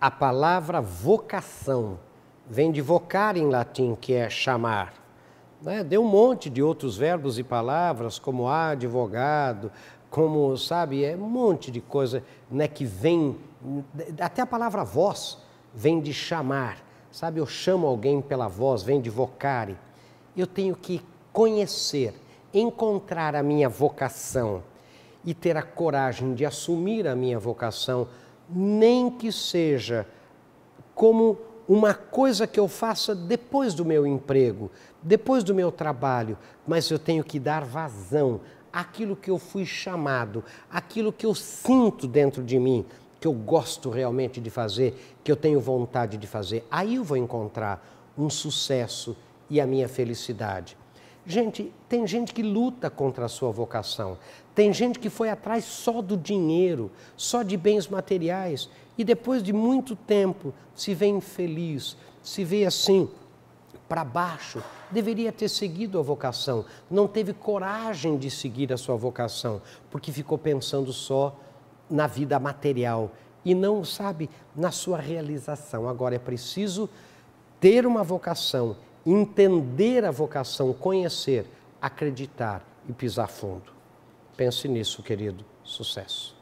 A palavra vocação vem de vocare em latim, que é chamar. Né? Deu um monte de outros verbos e palavras, como advogado, como, sabe, é um monte de coisa né, que vem, até a palavra voz vem de chamar, sabe, eu chamo alguém pela voz, vem de vocare. Eu tenho que conhecer, encontrar a minha vocação e ter a coragem de assumir a minha vocação, nem que seja como uma coisa que eu faça depois do meu emprego, depois do meu trabalho, mas eu tenho que dar vazão àquilo que eu fui chamado, aquilo que eu sinto dentro de mim, que eu gosto realmente de fazer, que eu tenho vontade de fazer. Aí eu vou encontrar um sucesso e a minha felicidade. Gente, tem gente que luta contra a sua vocação. Tem gente que foi atrás só do dinheiro, só de bens materiais e depois de muito tempo se vê infeliz, se vê assim para baixo. Deveria ter seguido a vocação, não teve coragem de seguir a sua vocação, porque ficou pensando só na vida material e não, sabe, na sua realização. Agora é preciso ter uma vocação, entender a vocação, conhecer, acreditar e pisar fundo. Pense nisso, querido. Sucesso.